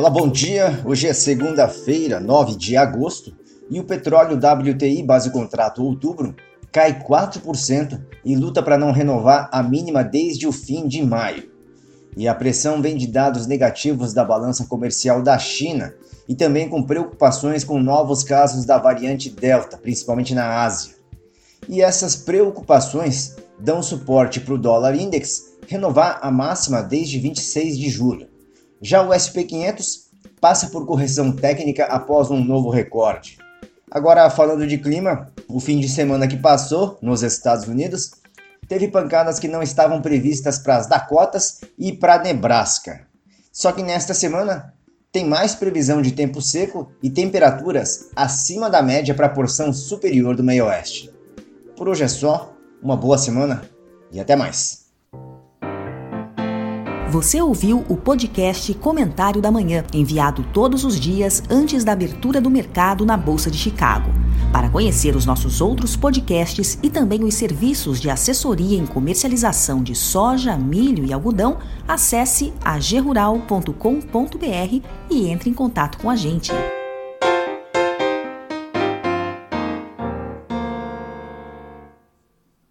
Olá, bom dia. Hoje é segunda-feira, 9 de agosto, e o petróleo WTI base contrato outubro cai 4% e luta para não renovar a mínima desde o fim de maio. E a pressão vem de dados negativos da balança comercial da China e também com preocupações com novos casos da variante Delta, principalmente na Ásia. E essas preocupações dão suporte para o dólar index renovar a máxima desde 26 de julho. Já o SP500 passa por correção técnica após um novo recorde. Agora, falando de clima, o fim de semana que passou nos Estados Unidos teve pancadas que não estavam previstas para as Dakotas e para Nebraska. Só que nesta semana tem mais previsão de tempo seco e temperaturas acima da média para a porção superior do meio oeste. Por hoje é só, uma boa semana e até mais. Você ouviu o podcast Comentário da Manhã, enviado todos os dias antes da abertura do mercado na Bolsa de Chicago. Para conhecer os nossos outros podcasts e também os serviços de assessoria em comercialização de soja, milho e algodão, acesse agerural.com.br e entre em contato com a gente.